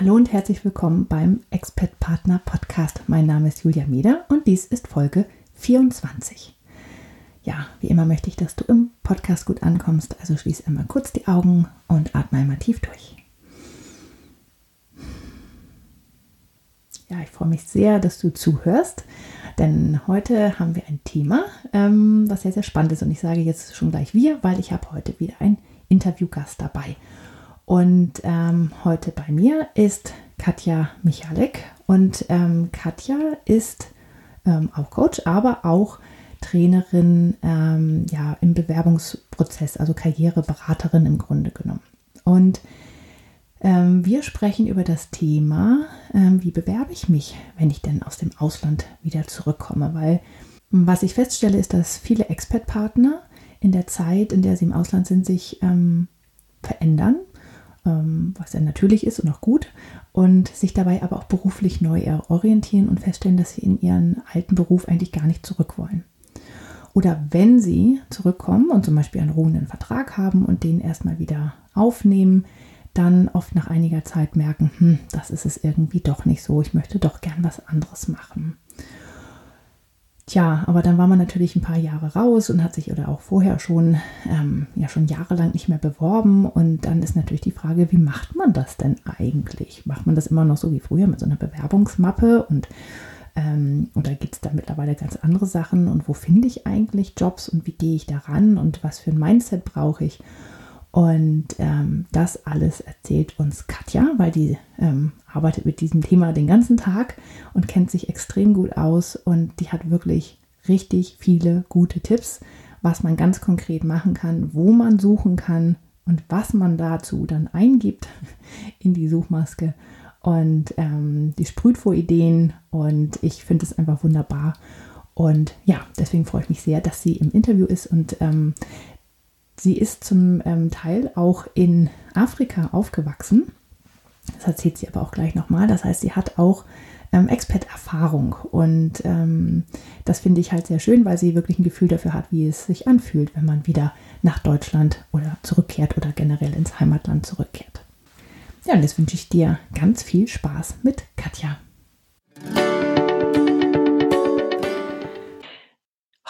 Hallo und herzlich willkommen beim Expert Partner Podcast. Mein Name ist Julia Meder und dies ist Folge 24. Ja, wie immer möchte ich, dass du im Podcast gut ankommst, also schließ einmal kurz die Augen und atme einmal tief durch. Ja, ich freue mich sehr, dass du zuhörst, denn heute haben wir ein Thema, ähm, was sehr, sehr spannend ist und ich sage jetzt schon gleich wir, weil ich habe heute wieder einen Interviewgast dabei. Und ähm, heute bei mir ist Katja Michalek. Und ähm, Katja ist ähm, auch Coach, aber auch Trainerin ähm, ja, im Bewerbungsprozess, also Karriereberaterin im Grunde genommen. Und ähm, wir sprechen über das Thema, ähm, wie bewerbe ich mich, wenn ich denn aus dem Ausland wieder zurückkomme. Weil was ich feststelle, ist, dass viele Expat-Partner in der Zeit, in der sie im Ausland sind, sich verändern was ja natürlich ist und auch gut, und sich dabei aber auch beruflich neu orientieren und feststellen, dass sie in ihren alten Beruf eigentlich gar nicht zurück wollen. Oder wenn sie zurückkommen und zum Beispiel einen ruhenden Vertrag haben und den erstmal wieder aufnehmen, dann oft nach einiger Zeit merken, hm, das ist es irgendwie doch nicht so, ich möchte doch gern was anderes machen. Tja, aber dann war man natürlich ein paar Jahre raus und hat sich oder auch vorher schon, ähm, ja schon jahrelang nicht mehr beworben. Und dann ist natürlich die Frage, wie macht man das denn eigentlich? Macht man das immer noch so wie früher mit so einer Bewerbungsmappe und ähm, oder gibt es da mittlerweile ganz andere Sachen? Und wo finde ich eigentlich Jobs und wie gehe ich daran und was für ein Mindset brauche ich? Und ähm, das alles erzählt uns Katja, weil die ähm, arbeitet mit diesem Thema den ganzen Tag und kennt sich extrem gut aus und die hat wirklich richtig viele gute Tipps, was man ganz konkret machen kann, wo man suchen kann und was man dazu dann eingibt in die Suchmaske. Und ähm, die sprüht vor Ideen und ich finde es einfach wunderbar. Und ja, deswegen freue ich mich sehr, dass sie im Interview ist und ähm, Sie ist zum ähm, Teil auch in Afrika aufgewachsen. Das erzählt sie aber auch gleich nochmal. Das heißt, sie hat auch ähm, Expat-Erfahrung. Und ähm, das finde ich halt sehr schön, weil sie wirklich ein Gefühl dafür hat, wie es sich anfühlt, wenn man wieder nach Deutschland oder zurückkehrt oder generell ins Heimatland zurückkehrt. Ja, und jetzt wünsche ich dir ganz viel Spaß mit Katja.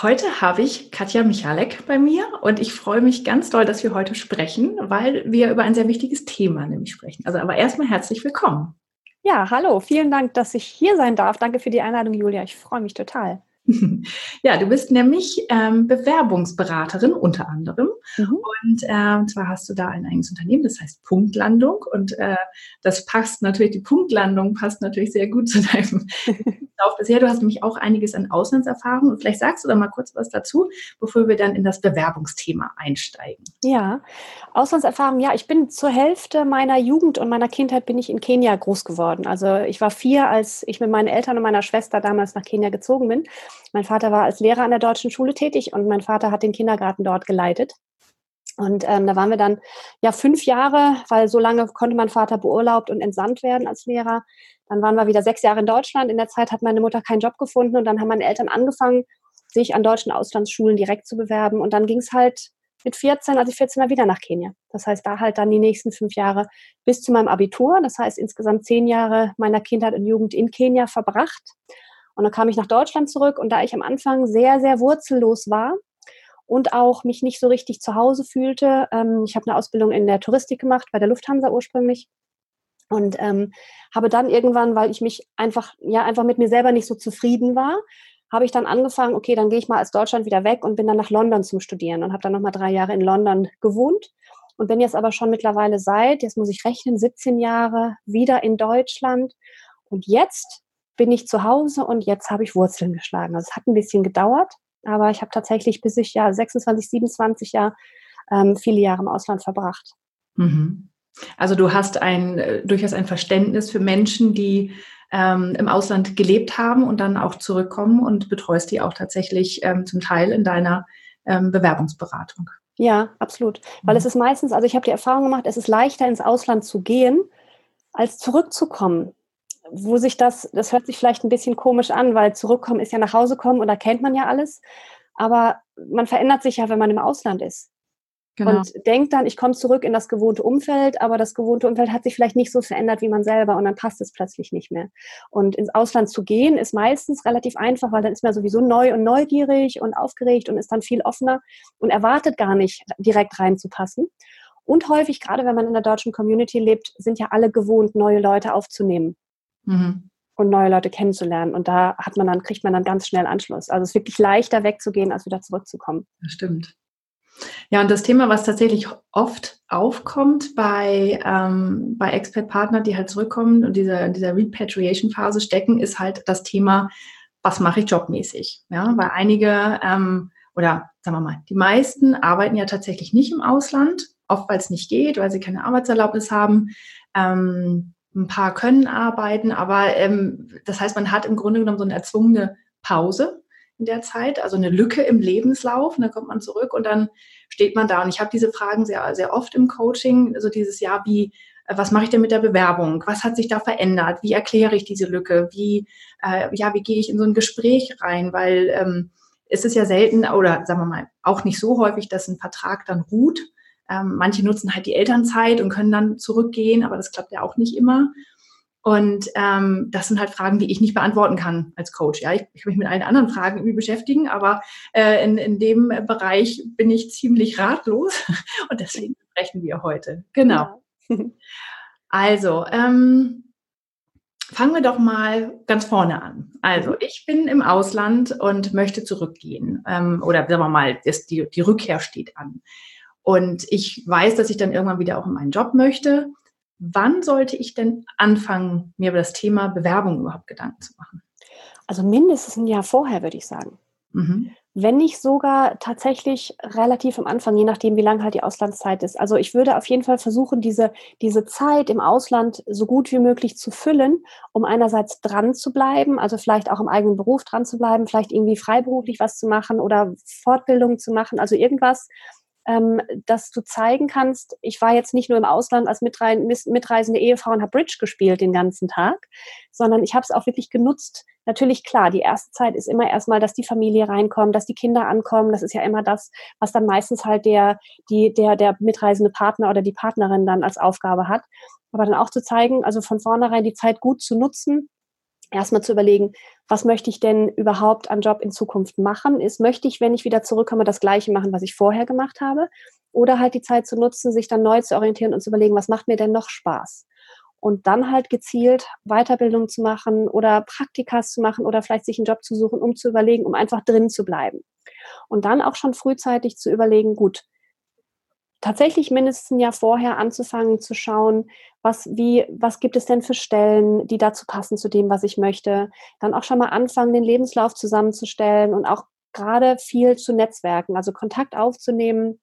Heute habe ich Katja Michalek bei mir und ich freue mich ganz doll, dass wir heute sprechen, weil wir über ein sehr wichtiges Thema nämlich sprechen. Also aber erstmal herzlich willkommen. Ja, hallo, vielen Dank, dass ich hier sein darf. Danke für die Einladung, Julia. Ich freue mich total. Ja, du bist nämlich ähm, Bewerbungsberaterin unter anderem. Mhm. Und äh, zwar hast du da ein eigenes Unternehmen, das heißt Punktlandung. Und äh, das passt natürlich, die Punktlandung passt natürlich sehr gut zu deinem Lauf bisher. Du hast nämlich auch einiges an Auslandserfahrung. Und vielleicht sagst du da mal kurz was dazu, bevor wir dann in das Bewerbungsthema einsteigen. Ja, Auslandserfahrung, ja, ich bin zur Hälfte meiner Jugend und meiner Kindheit bin ich in Kenia groß geworden. Also ich war vier, als ich mit meinen Eltern und meiner Schwester damals nach Kenia gezogen bin. Mein Vater war als Lehrer an der deutschen Schule tätig und mein Vater hat den Kindergarten dort geleitet. Und ähm, da waren wir dann ja fünf Jahre, weil so lange konnte mein Vater beurlaubt und entsandt werden als Lehrer. Dann waren wir wieder sechs Jahre in Deutschland. In der Zeit hat meine Mutter keinen Job gefunden und dann haben meine Eltern angefangen, sich an deutschen Auslandsschulen direkt zu bewerben. Und dann ging es halt mit 14, als ich 14 war, wieder nach Kenia. Das heißt, da halt dann die nächsten fünf Jahre bis zu meinem Abitur. Das heißt, insgesamt zehn Jahre meiner Kindheit und Jugend in Kenia verbracht. Und dann kam ich nach Deutschland zurück und da ich am Anfang sehr, sehr wurzellos war und auch mich nicht so richtig zu Hause fühlte, ähm, ich habe eine Ausbildung in der Touristik gemacht, bei der Lufthansa ursprünglich. Und ähm, habe dann irgendwann, weil ich mich einfach, ja, einfach mit mir selber nicht so zufrieden war, habe ich dann angefangen, okay, dann gehe ich mal aus Deutschland wieder weg und bin dann nach London zum Studieren und habe dann nochmal drei Jahre in London gewohnt und bin jetzt aber schon mittlerweile seit, jetzt muss ich rechnen, 17 Jahre wieder in Deutschland. Und jetzt bin ich zu Hause und jetzt habe ich Wurzeln geschlagen. Also es hat ein bisschen gedauert, aber ich habe tatsächlich bis ich ja 26, 27 Jahre ähm, viele Jahre im Ausland verbracht. Mhm. Also du hast ein äh, durchaus ein Verständnis für Menschen, die ähm, im Ausland gelebt haben und dann auch zurückkommen und betreust die auch tatsächlich ähm, zum Teil in deiner ähm, Bewerbungsberatung. Ja, absolut. Weil es mhm. ist meistens, also ich habe die Erfahrung gemacht, es ist leichter ins Ausland zu gehen, als zurückzukommen. Wo sich das, das hört sich vielleicht ein bisschen komisch an, weil zurückkommen ist ja nach Hause kommen und da kennt man ja alles. Aber man verändert sich ja, wenn man im Ausland ist. Genau. Und denkt dann, ich komme zurück in das gewohnte Umfeld, aber das gewohnte Umfeld hat sich vielleicht nicht so verändert wie man selber und dann passt es plötzlich nicht mehr. Und ins Ausland zu gehen ist meistens relativ einfach, weil dann ist man sowieso neu und neugierig und aufgeregt und ist dann viel offener und erwartet gar nicht direkt reinzupassen. Und häufig, gerade wenn man in der deutschen Community lebt, sind ja alle gewohnt, neue Leute aufzunehmen. Mhm und neue Leute kennenzulernen. Und da hat man dann, kriegt man dann ganz schnell Anschluss. Also es ist wirklich leichter wegzugehen, als wieder zurückzukommen. Das stimmt. Ja, und das Thema, was tatsächlich oft aufkommt bei, ähm, bei Expert-Partnern, die halt zurückkommen und dieser, dieser Repatriation-Phase stecken, ist halt das Thema, was mache ich jobmäßig? Ja, weil einige ähm, oder sagen wir mal, die meisten arbeiten ja tatsächlich nicht im Ausland, oft weil es nicht geht, weil sie keine Arbeitserlaubnis haben. Ähm, ein paar können arbeiten, aber ähm, das heißt, man hat im Grunde genommen so eine erzwungene Pause in der Zeit, also eine Lücke im Lebenslauf und dann kommt man zurück und dann steht man da. Und ich habe diese Fragen sehr, sehr oft im Coaching, also dieses Jahr, wie, äh, was mache ich denn mit der Bewerbung? Was hat sich da verändert? Wie erkläre ich diese Lücke? Wie, äh, ja, wie gehe ich in so ein Gespräch rein? Weil ähm, es ist ja selten oder sagen wir mal auch nicht so häufig, dass ein Vertrag dann ruht. Ähm, manche nutzen halt die Elternzeit und können dann zurückgehen, aber das klappt ja auch nicht immer. Und ähm, das sind halt Fragen, die ich nicht beantworten kann als Coach. Ja, ich, ich kann mich mit allen anderen Fragen irgendwie beschäftigen, aber äh, in, in dem Bereich bin ich ziemlich ratlos und deswegen sprechen wir heute. Genau. Ja. Also, ähm, fangen wir doch mal ganz vorne an. Also, ich bin im Ausland und möchte zurückgehen. Ähm, oder sagen wir mal, das, die, die Rückkehr steht an. Und ich weiß, dass ich dann irgendwann wieder auch in meinen Job möchte wann sollte ich denn anfangen, mir über das Thema Bewerbung überhaupt Gedanken zu machen? Also mindestens ein Jahr vorher, würde ich sagen. Mhm. Wenn nicht sogar tatsächlich relativ am Anfang, je nachdem, wie lang halt die Auslandszeit ist. Also ich würde auf jeden Fall versuchen, diese, diese Zeit im Ausland so gut wie möglich zu füllen, um einerseits dran zu bleiben, also vielleicht auch im eigenen Beruf dran zu bleiben, vielleicht irgendwie freiberuflich was zu machen oder Fortbildung zu machen, also irgendwas, ähm, dass du zeigen kannst, ich war jetzt nicht nur im Ausland als mitreisende Ehefrau und habe Bridge gespielt den ganzen Tag, sondern ich habe es auch wirklich genutzt. Natürlich klar, die erste Zeit ist immer erstmal, dass die Familie reinkommt, dass die Kinder ankommen. Das ist ja immer das, was dann meistens halt der, die, der, der mitreisende Partner oder die Partnerin dann als Aufgabe hat. Aber dann auch zu zeigen, also von vornherein die Zeit gut zu nutzen, erstmal zu überlegen, was möchte ich denn überhaupt an Job in Zukunft machen? Ist, möchte ich, wenn ich wieder zurückkomme, das Gleiche machen, was ich vorher gemacht habe? Oder halt die Zeit zu nutzen, sich dann neu zu orientieren und zu überlegen, was macht mir denn noch Spaß? Und dann halt gezielt Weiterbildung zu machen oder Praktikas zu machen oder vielleicht sich einen Job zu suchen, um zu überlegen, um einfach drin zu bleiben. Und dann auch schon frühzeitig zu überlegen, gut, tatsächlich mindestens ein Jahr vorher anzufangen zu schauen, was, wie, was gibt es denn für Stellen, die dazu passen zu dem, was ich möchte. Dann auch schon mal anfangen, den Lebenslauf zusammenzustellen und auch gerade viel zu Netzwerken, also Kontakt aufzunehmen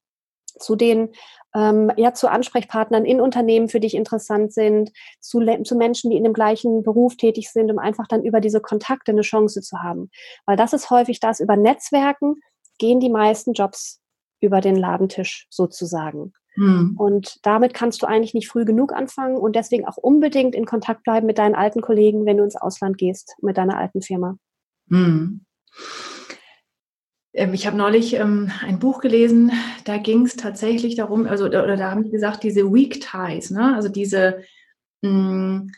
zu den ähm, ja zu Ansprechpartnern in Unternehmen, für dich interessant sind, zu, zu Menschen, die in dem gleichen Beruf tätig sind, um einfach dann über diese Kontakte eine Chance zu haben. Weil das ist häufig das, über Netzwerken gehen die meisten Jobs über den Ladentisch sozusagen. Hm. Und damit kannst du eigentlich nicht früh genug anfangen und deswegen auch unbedingt in Kontakt bleiben mit deinen alten Kollegen, wenn du ins Ausland gehst, mit deiner alten Firma. Hm. Ähm, ich habe neulich ähm, ein Buch gelesen, da ging es tatsächlich darum, also oder da haben die gesagt, diese Weak Ties, ne? also diese mh, hm,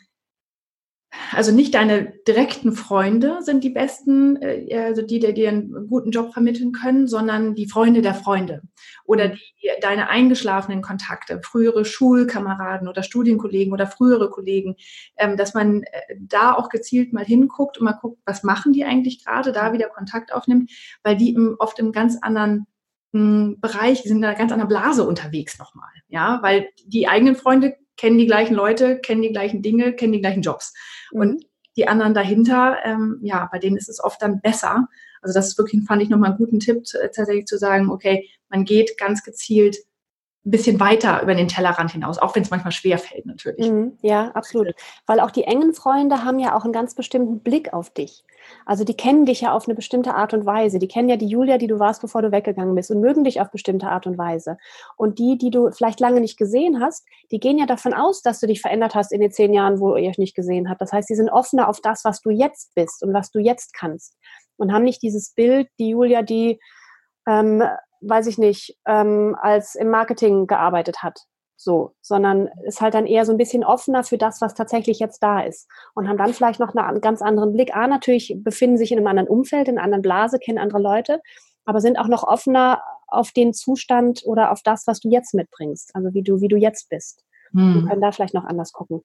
also nicht deine direkten Freunde sind die besten, äh, also die, die dir einen guten Job vermitteln können, sondern die Freunde der Freunde oder mhm. die, deine eingeschlafenen Kontakte, frühere Schulkameraden oder Studienkollegen oder frühere Kollegen, ähm, dass man äh, da auch gezielt mal hinguckt und mal guckt, was machen die eigentlich gerade, da wieder Kontakt aufnimmt, weil die oft im ganz anderen hm, Bereich, die sind in einer ganz anderen Blase unterwegs nochmal, ja, weil die eigenen Freunde kennen die gleichen Leute, kennen die gleichen Dinge, kennen die gleichen Jobs. Mhm. Und die anderen dahinter, ähm, ja, bei denen ist es oft dann besser. Also das ist wirklich, fand ich nochmal einen guten Tipp, tatsächlich zu sagen, okay, man geht ganz gezielt ein bisschen weiter über den Tellerrand hinaus, auch wenn es manchmal schwer fällt natürlich. Mhm, ja, absolut. Weil auch die engen Freunde haben ja auch einen ganz bestimmten Blick auf dich. Also die kennen dich ja auf eine bestimmte Art und Weise. Die kennen ja die Julia, die du warst, bevor du weggegangen bist und mögen dich auf bestimmte Art und Weise. Und die, die du vielleicht lange nicht gesehen hast, die gehen ja davon aus, dass du dich verändert hast in den zehn Jahren, wo ihr euch nicht gesehen habt. Das heißt, sie sind offener auf das, was du jetzt bist und was du jetzt kannst. Und haben nicht dieses Bild, die Julia, die ähm, weiß ich nicht, ähm, als im Marketing gearbeitet hat. So, sondern ist halt dann eher so ein bisschen offener für das, was tatsächlich jetzt da ist. Und haben dann vielleicht noch einen ganz anderen Blick. A, natürlich befinden sich in einem anderen Umfeld, in einer anderen Blase, kennen andere Leute, aber sind auch noch offener auf den Zustand oder auf das, was du jetzt mitbringst. Also wie du, wie du jetzt bist. Hm. Wir können da vielleicht noch anders gucken.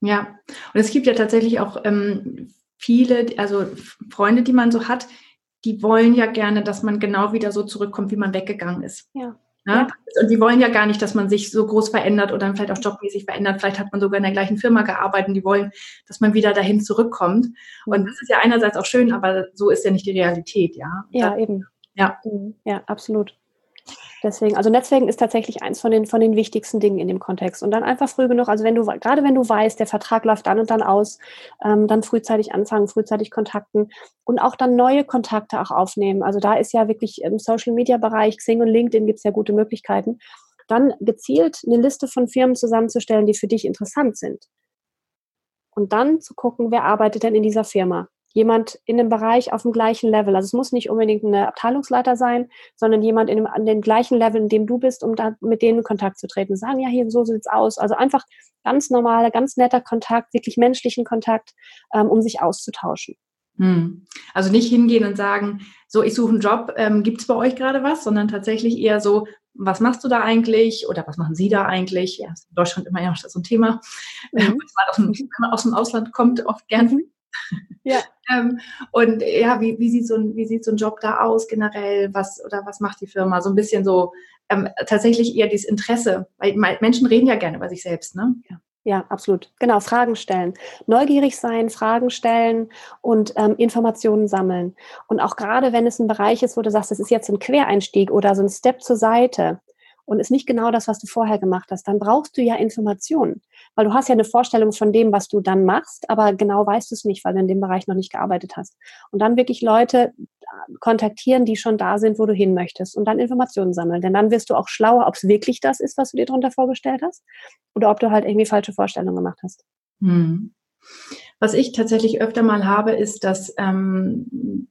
Ja, und es gibt ja tatsächlich auch ähm, viele, also Freunde, die man so hat, die wollen ja gerne, dass man genau wieder so zurückkommt, wie man weggegangen ist. Ja. Ja? Und die wollen ja gar nicht, dass man sich so groß verändert oder vielleicht auch jobmäßig verändert. Vielleicht hat man sogar in der gleichen Firma gearbeitet und die wollen, dass man wieder dahin zurückkommt. Und das ist ja einerseits auch schön, aber so ist ja nicht die Realität, ja. Ja, eben. Ja. Mhm. Ja, absolut. Deswegen, also Netzwerken ist tatsächlich eins von den, von den wichtigsten Dingen in dem Kontext. Und dann einfach früh genug, also wenn du, gerade wenn du weißt, der Vertrag läuft dann und dann aus, ähm, dann frühzeitig anfangen, frühzeitig kontakten und auch dann neue Kontakte auch aufnehmen. Also da ist ja wirklich im Social Media Bereich, Xing und LinkedIn gibt es ja gute Möglichkeiten. Dann gezielt eine Liste von Firmen zusammenzustellen, die für dich interessant sind. Und dann zu gucken, wer arbeitet denn in dieser Firma? Jemand in dem Bereich auf dem gleichen Level. Also es muss nicht unbedingt eine Abteilungsleiter sein, sondern jemand in dem, an dem gleichen Level, in dem du bist, um da mit denen in Kontakt zu treten. Sagen, ja, hier, so sieht's aus. Also einfach ganz normaler, ganz netter Kontakt, wirklich menschlichen Kontakt, ähm, um sich auszutauschen. Hm. Also nicht hingehen und sagen, so, ich suche einen Job, ähm, gibt es bei euch gerade was, sondern tatsächlich eher so, was machst du da eigentlich oder was machen Sie da eigentlich? Ja, in Deutschland immer ja so ein Thema. Mhm. Wenn man aus dem Ausland kommt, oft gern mhm. Ja. Ähm, und ja, wie, wie, sieht so ein, wie sieht so ein Job da aus generell? Was oder was macht die Firma? So ein bisschen so ähm, tatsächlich eher dieses Interesse, weil Menschen reden ja gerne über sich selbst, ne? Ja. Ja, absolut. Genau, Fragen stellen. Neugierig sein, Fragen stellen und ähm, Informationen sammeln. Und auch gerade, wenn es ein Bereich ist, wo du sagst, das ist jetzt ein Quereinstieg oder so ein Step zur Seite, und ist nicht genau das, was du vorher gemacht hast, dann brauchst du ja Informationen. Weil du hast ja eine Vorstellung von dem, was du dann machst, aber genau weißt du es nicht, weil du in dem Bereich noch nicht gearbeitet hast. Und dann wirklich Leute äh, kontaktieren, die schon da sind, wo du hin möchtest und dann Informationen sammeln. Denn dann wirst du auch schlauer, ob es wirklich das ist, was du dir darunter vorgestellt hast oder ob du halt irgendwie falsche Vorstellungen gemacht hast. Hm. Was ich tatsächlich öfter mal habe, ist, dass ähm,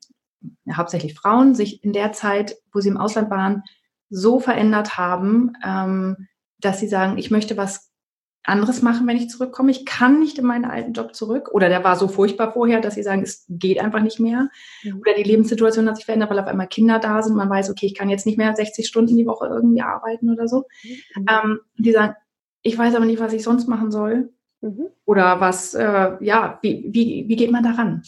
hauptsächlich Frauen sich in der Zeit, wo sie im Ausland waren, so verändert haben, ähm, dass sie sagen, ich möchte was anderes machen, wenn ich zurückkomme. Ich kann nicht in meinen alten Job zurück. Oder der war so furchtbar vorher, dass sie sagen, es geht einfach nicht mehr. Oder die Lebenssituation hat sich verändert, weil auf einmal Kinder da sind. Man weiß, okay, ich kann jetzt nicht mehr 60 Stunden die Woche irgendwie arbeiten oder so. Mhm. Ähm, die sagen, ich weiß aber nicht, was ich sonst machen soll. Mhm. Oder was, äh, ja, wie, wie, wie geht man daran?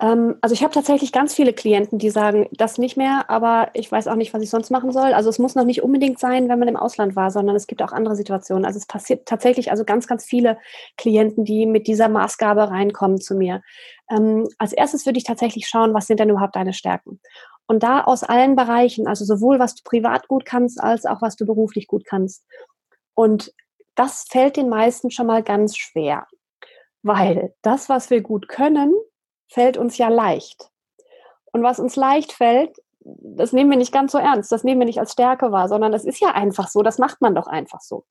Ähm, also ich habe tatsächlich ganz viele Klienten, die sagen, das nicht mehr, aber ich weiß auch nicht, was ich sonst machen soll. Also es muss noch nicht unbedingt sein, wenn man im Ausland war, sondern es gibt auch andere Situationen. Also es passiert tatsächlich also ganz, ganz viele Klienten, die mit dieser Maßgabe reinkommen zu mir. Ähm, als erstes würde ich tatsächlich schauen, was sind denn überhaupt deine Stärken? Und da aus allen Bereichen, also sowohl was du privat gut kannst, als auch was du beruflich gut kannst. Und das fällt den meisten schon mal ganz schwer, weil das, was wir gut können, fällt uns ja leicht. Und was uns leicht fällt, das nehmen wir nicht ganz so ernst, das nehmen wir nicht als Stärke wahr, sondern das ist ja einfach so, das macht man doch einfach so.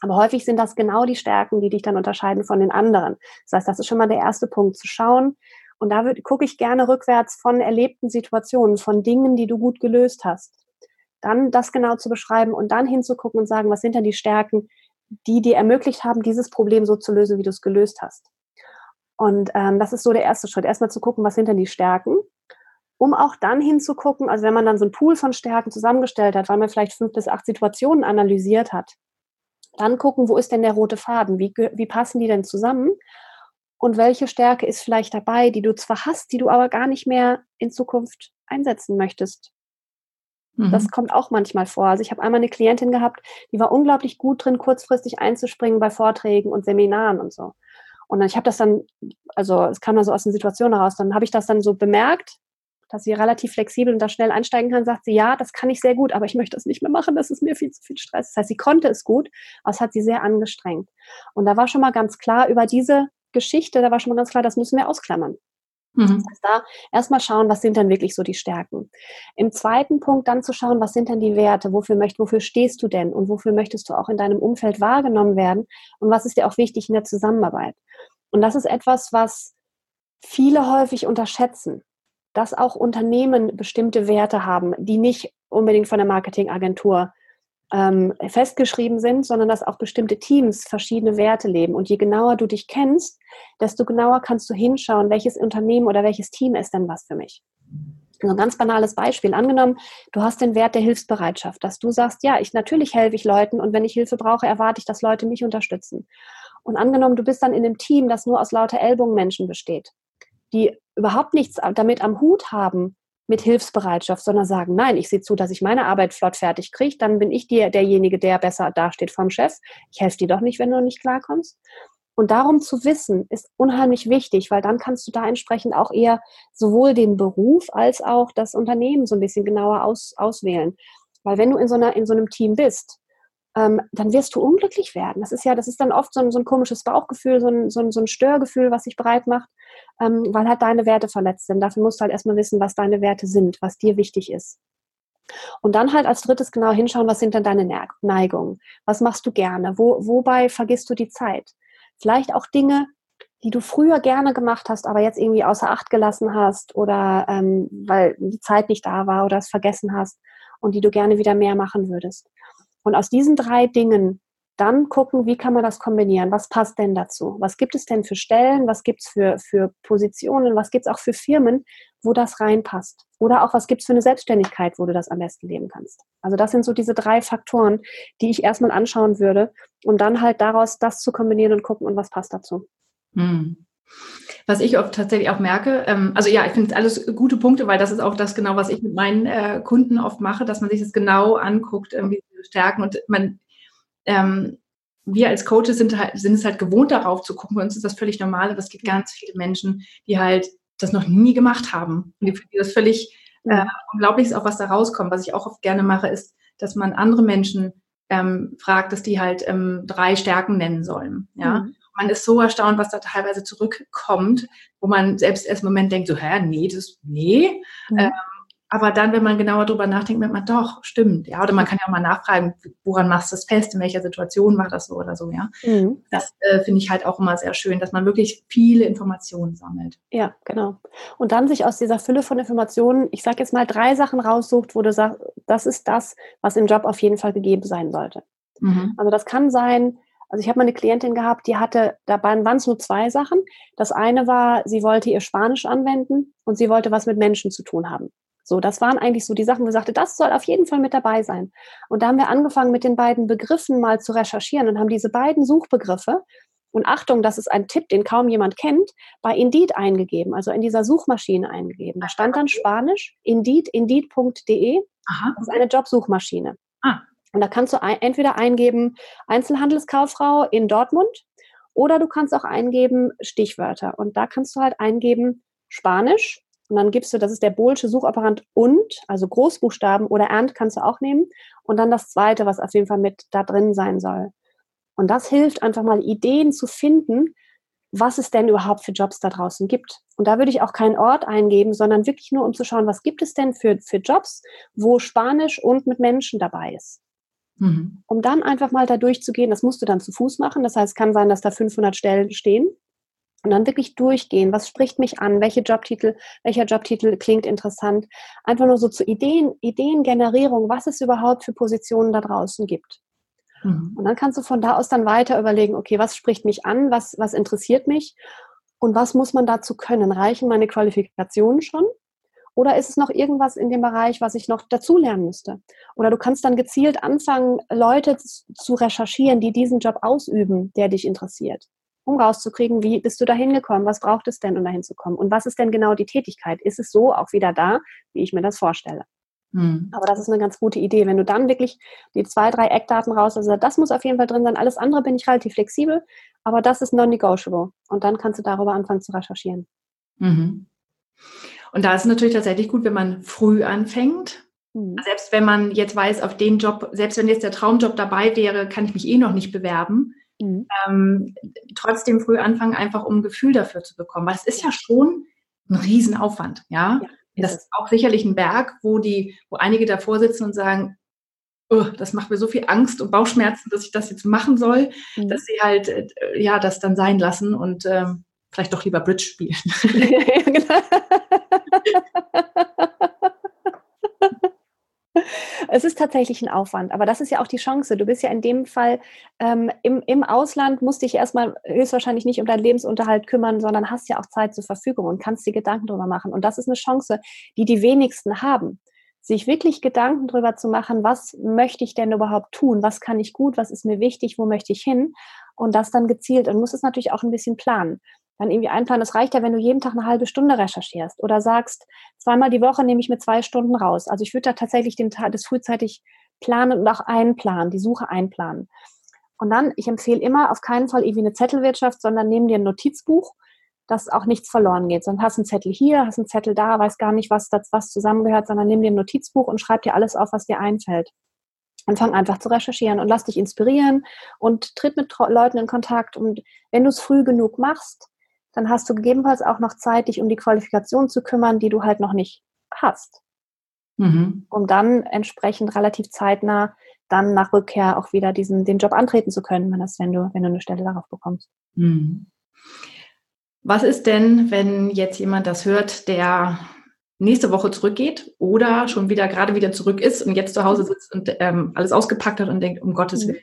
Aber häufig sind das genau die Stärken, die dich dann unterscheiden von den anderen. Das heißt, das ist schon mal der erste Punkt, zu schauen. Und da gucke ich gerne rückwärts von erlebten Situationen, von Dingen, die du gut gelöst hast. Dann das genau zu beschreiben und dann hinzugucken und sagen, was sind denn die Stärken, die dir ermöglicht haben, dieses Problem so zu lösen, wie du es gelöst hast. Und ähm, das ist so der erste Schritt. Erstmal zu gucken, was sind denn die Stärken, um auch dann hinzugucken, also wenn man dann so einen Pool von Stärken zusammengestellt hat, weil man vielleicht fünf bis acht Situationen analysiert hat, dann gucken, wo ist denn der rote Faden? Wie, wie passen die denn zusammen? Und welche Stärke ist vielleicht dabei, die du zwar hast, die du aber gar nicht mehr in Zukunft einsetzen möchtest? Mhm. Das kommt auch manchmal vor. Also ich habe einmal eine Klientin gehabt, die war unglaublich gut drin, kurzfristig einzuspringen bei Vorträgen und Seminaren und so. Und ich habe das dann, also es kam dann so aus den Situationen heraus, dann habe ich das dann so bemerkt dass sie relativ flexibel und da schnell einsteigen kann, sagt sie, ja, das kann ich sehr gut, aber ich möchte das nicht mehr machen, das ist mir viel zu viel Stress. Das heißt, sie konnte es gut, aber es hat sie sehr angestrengt. Und da war schon mal ganz klar über diese Geschichte, da war schon mal ganz klar, das müssen wir ausklammern. Mhm. Das heißt, da erstmal schauen, was sind denn wirklich so die Stärken. Im zweiten Punkt dann zu schauen, was sind denn die Werte, wofür, möcht, wofür stehst du denn und wofür möchtest du auch in deinem Umfeld wahrgenommen werden und was ist dir auch wichtig in der Zusammenarbeit. Und das ist etwas, was viele häufig unterschätzen, dass auch Unternehmen bestimmte Werte haben, die nicht unbedingt von der Marketingagentur ähm, festgeschrieben sind, sondern dass auch bestimmte Teams verschiedene Werte leben. Und je genauer du dich kennst, desto genauer kannst du hinschauen, welches Unternehmen oder welches Team ist denn was für mich. Also ein ganz banales Beispiel. Angenommen, du hast den Wert der Hilfsbereitschaft, dass du sagst, ja, ich natürlich helfe ich Leuten und wenn ich Hilfe brauche, erwarte ich, dass Leute mich unterstützen. Und angenommen, du bist dann in einem Team, das nur aus lauter Ellbogenmenschen besteht, die überhaupt nichts damit am Hut haben, mit Hilfsbereitschaft, sondern sagen, nein, ich sehe zu, dass ich meine Arbeit flott fertig kriege, dann bin ich dir derjenige, der besser dasteht vom Chef. Ich helfe dir doch nicht, wenn du nicht klarkommst. Und darum zu wissen, ist unheimlich wichtig, weil dann kannst du da entsprechend auch eher sowohl den Beruf als auch das Unternehmen so ein bisschen genauer aus, auswählen. Weil wenn du in so, einer, in so einem Team bist, ähm, dann wirst du unglücklich werden. Das ist ja, das ist dann oft so ein, so ein komisches Bauchgefühl, so ein, so, ein, so ein Störgefühl, was sich breit macht, ähm, weil halt deine Werte verletzt sind. Dafür musst du halt erstmal wissen, was deine Werte sind, was dir wichtig ist. Und dann halt als drittes genau hinschauen, was sind denn deine Neigungen? Was machst du gerne? Wo, wobei vergisst du die Zeit? Vielleicht auch Dinge, die du früher gerne gemacht hast, aber jetzt irgendwie außer Acht gelassen hast oder ähm, weil die Zeit nicht da war oder es vergessen hast und die du gerne wieder mehr machen würdest. Und aus diesen drei Dingen dann gucken, wie kann man das kombinieren? Was passt denn dazu? Was gibt es denn für Stellen? Was gibt es für, für Positionen? Was gibt es auch für Firmen, wo das reinpasst? Oder auch, was gibt es für eine Selbstständigkeit, wo du das am besten leben kannst? Also das sind so diese drei Faktoren, die ich erstmal anschauen würde, um dann halt daraus das zu kombinieren und gucken, und was passt dazu. Hm. Was ich oft tatsächlich auch merke, ähm, also ja, ich finde alles gute Punkte, weil das ist auch das genau, was ich mit meinen äh, Kunden oft mache, dass man sich das genau anguckt, irgendwie Stärken und man, ähm, wir als Coaches sind, halt, sind es halt gewohnt darauf zu gucken. Bei uns ist das völlig normal, aber es gibt ganz viele Menschen, die halt das noch nie gemacht haben. Und die, die das völlig äh, unglaublich ist, auch was da rauskommt. Was ich auch oft gerne mache, ist, dass man andere Menschen ähm, fragt, dass die halt ähm, drei Stärken nennen sollen. Ja. Mhm. Man ist so erstaunt, was da teilweise zurückkommt, wo man selbst erst im Moment denkt, so, hä, nee, das, nee. Mhm. Ähm, aber dann, wenn man genauer drüber nachdenkt, merkt man doch, stimmt. Ja, oder man kann ja auch mal nachfragen, woran machst du das fest, in welcher Situation war das so oder so, ja. Mhm. Das äh, finde ich halt auch immer sehr schön, dass man wirklich viele Informationen sammelt. Ja, genau. Und dann sich aus dieser Fülle von Informationen, ich sage jetzt mal, drei Sachen raussucht, wo du sagst, das ist das, was im Job auf jeden Fall gegeben sein sollte. Mhm. Also das kann sein, also ich habe mal eine Klientin gehabt, die hatte, dabei waren es nur zwei Sachen. Das eine war, sie wollte ihr Spanisch anwenden und sie wollte was mit Menschen zu tun haben. So, das waren eigentlich so die Sachen, wo ich sagte, das soll auf jeden Fall mit dabei sein. Und da haben wir angefangen, mit den beiden Begriffen mal zu recherchieren und haben diese beiden Suchbegriffe und Achtung, das ist ein Tipp, den kaum jemand kennt, bei Indeed eingegeben, also in dieser Suchmaschine eingegeben. Da stand dann Spanisch, Indeed, indeed.de. Das ist eine Jobsuchmaschine. Ah. Und da kannst du ein, entweder eingeben Einzelhandelskauffrau in Dortmund oder du kannst auch eingeben Stichwörter. Und da kannst du halt eingeben Spanisch und dann gibst du, das ist der Bohlsche Suchapparat und, also Großbuchstaben oder Ernt kannst du auch nehmen. Und dann das zweite, was auf jeden Fall mit da drin sein soll. Und das hilft einfach mal Ideen zu finden, was es denn überhaupt für Jobs da draußen gibt. Und da würde ich auch keinen Ort eingeben, sondern wirklich nur, um zu schauen, was gibt es denn für, für Jobs, wo Spanisch und mit Menschen dabei ist. Mhm. Um dann einfach mal da durchzugehen, das musst du dann zu Fuß machen. Das heißt, es kann sein, dass da 500 Stellen stehen. Und dann wirklich durchgehen, was spricht mich an, welche Jobtitel, welcher Jobtitel klingt interessant. Einfach nur so zu Ideen, Ideengenerierung, was es überhaupt für Positionen da draußen gibt. Mhm. Und dann kannst du von da aus dann weiter überlegen, okay, was spricht mich an, was, was interessiert mich und was muss man dazu können? Reichen meine Qualifikationen schon? Oder ist es noch irgendwas in dem Bereich, was ich noch dazulernen müsste? Oder du kannst dann gezielt anfangen, Leute zu recherchieren, die diesen Job ausüben, der dich interessiert um rauszukriegen, wie bist du da hingekommen, was braucht es denn, um da hinzukommen und was ist denn genau die Tätigkeit? Ist es so auch wieder da, wie ich mir das vorstelle? Hm. Aber das ist eine ganz gute Idee. Wenn du dann wirklich die zwei, drei Eckdaten raus, also das muss auf jeden Fall drin sein, alles andere bin ich relativ flexibel, aber das ist non-negotiable. Und dann kannst du darüber anfangen zu recherchieren. Mhm. Und da ist es natürlich tatsächlich gut, wenn man früh anfängt. Mhm. Selbst wenn man jetzt weiß, auf den Job, selbst wenn jetzt der Traumjob dabei wäre, kann ich mich eh noch nicht bewerben. Mhm. Ähm, trotzdem früh anfangen, einfach um ein Gefühl dafür zu bekommen. Weil es ist ja schon ein Riesenaufwand, ja. ja das ist auch sicherlich ein Berg, wo die, wo einige davor sitzen und sagen, oh, das macht mir so viel Angst und Bauchschmerzen, dass ich das jetzt machen soll, mhm. dass sie halt äh, ja das dann sein lassen und ähm, vielleicht doch lieber Bridge spielen. ja, genau. Es ist tatsächlich ein Aufwand, aber das ist ja auch die Chance. Du bist ja in dem Fall ähm, im, im Ausland, musst dich erstmal höchstwahrscheinlich nicht um deinen Lebensunterhalt kümmern, sondern hast ja auch Zeit zur Verfügung und kannst dir Gedanken darüber machen. Und das ist eine Chance, die die wenigsten haben. Sich wirklich Gedanken darüber zu machen, was möchte ich denn überhaupt tun? Was kann ich gut? Was ist mir wichtig? Wo möchte ich hin? Und das dann gezielt. Und muss es natürlich auch ein bisschen planen dann irgendwie einplanen. Es reicht ja, wenn du jeden Tag eine halbe Stunde recherchierst oder sagst, zweimal die Woche nehme ich mir zwei Stunden raus. Also ich würde da tatsächlich den Tag, das frühzeitig planen und auch einplanen, die Suche einplanen. Und dann, ich empfehle immer auf keinen Fall irgendwie eine Zettelwirtschaft, sondern nimm dir ein Notizbuch, dass auch nichts verloren geht. Sondern hast einen Zettel hier, hast einen Zettel da, weiß gar nicht, was das was zusammengehört, sondern nimm dir ein Notizbuch und schreib dir alles auf, was dir einfällt. Und fang einfach zu recherchieren und lass dich inspirieren und tritt mit Leuten in Kontakt. Und wenn du es früh genug machst, dann hast du gegebenenfalls auch noch Zeit, dich um die Qualifikation zu kümmern, die du halt noch nicht hast. Mhm. Um dann entsprechend relativ zeitnah dann nach Rückkehr auch wieder diesen, den Job antreten zu können, wenn, das, wenn, du, wenn du eine Stelle darauf bekommst. Mhm. Was ist denn, wenn jetzt jemand das hört, der nächste Woche zurückgeht oder schon wieder gerade wieder zurück ist und jetzt zu Hause sitzt und ähm, alles ausgepackt hat und denkt, um Gottes mhm. Willen,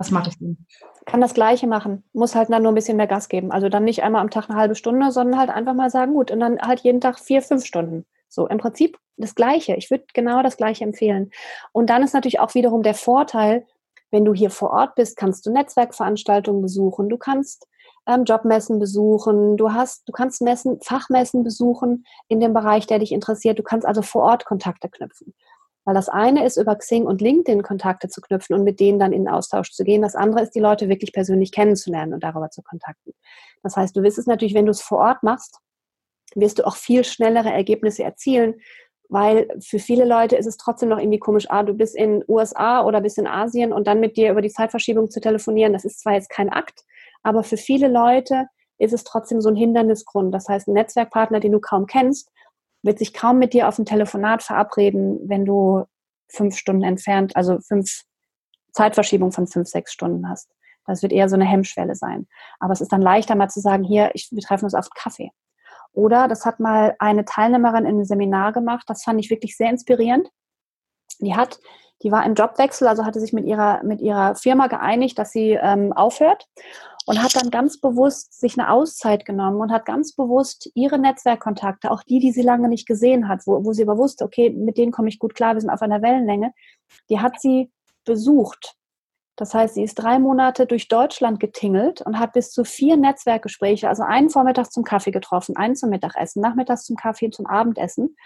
was mache ich denn? Kann das Gleiche machen, muss halt dann nur ein bisschen mehr Gas geben. Also dann nicht einmal am Tag eine halbe Stunde, sondern halt einfach mal sagen, gut, und dann halt jeden Tag vier, fünf Stunden. So, im Prinzip das Gleiche. Ich würde genau das Gleiche empfehlen. Und dann ist natürlich auch wiederum der Vorteil, wenn du hier vor Ort bist, kannst du Netzwerkveranstaltungen besuchen, du kannst ähm, Jobmessen besuchen, du hast, du kannst Messen, Fachmessen besuchen in dem Bereich, der dich interessiert. Du kannst also vor Ort Kontakte knüpfen. Weil das eine ist, über Xing und LinkedIn Kontakte zu knüpfen und mit denen dann in Austausch zu gehen. Das andere ist, die Leute wirklich persönlich kennenzulernen und darüber zu kontakten. Das heißt, du wirst es natürlich, wenn du es vor Ort machst, wirst du auch viel schnellere Ergebnisse erzielen, weil für viele Leute ist es trotzdem noch irgendwie komisch, ah, du bist in USA oder bist in Asien und dann mit dir über die Zeitverschiebung zu telefonieren, das ist zwar jetzt kein Akt, aber für viele Leute ist es trotzdem so ein Hindernisgrund. Das heißt, ein Netzwerkpartner, den du kaum kennst, wird sich kaum mit dir auf ein Telefonat verabreden, wenn du fünf Stunden entfernt, also fünf Zeitverschiebung von fünf, sechs Stunden hast. Das wird eher so eine Hemmschwelle sein. Aber es ist dann leichter mal zu sagen, hier, ich, wir treffen uns auf Kaffee. Oder das hat mal eine Teilnehmerin in einem Seminar gemacht, das fand ich wirklich sehr inspirierend. Die hat, die war im Jobwechsel, also hatte sich mit ihrer, mit ihrer Firma geeinigt, dass sie ähm, aufhört und hat dann ganz bewusst sich eine Auszeit genommen und hat ganz bewusst ihre Netzwerkkontakte, auch die, die sie lange nicht gesehen hat, wo, wo sie aber wusste, okay, mit denen komme ich gut klar, wir sind auf einer Wellenlänge, die hat sie besucht. Das heißt, sie ist drei Monate durch Deutschland getingelt und hat bis zu vier Netzwerkgespräche, also einen Vormittag zum Kaffee getroffen, einen zum Mittagessen, nachmittags zum Kaffee zum Abendessen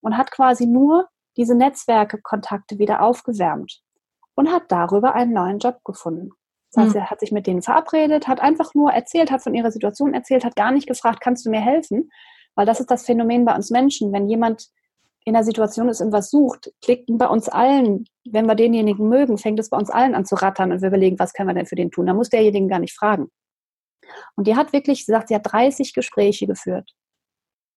und hat quasi nur diese Netzwerkekontakte wieder aufgewärmt und hat darüber einen neuen Job gefunden. Das heißt, mhm. er hat sich mit denen verabredet, hat einfach nur erzählt, hat von ihrer Situation erzählt, hat gar nicht gefragt, kannst du mir helfen? Weil das ist das Phänomen bei uns Menschen. Wenn jemand in der Situation ist und was sucht, klickt bei uns allen, wenn wir denjenigen mögen, fängt es bei uns allen an zu rattern und wir überlegen, was können wir denn für den tun? Da muss derjenige gar nicht fragen. Und die hat wirklich, sie sagt, sie hat 30 Gespräche geführt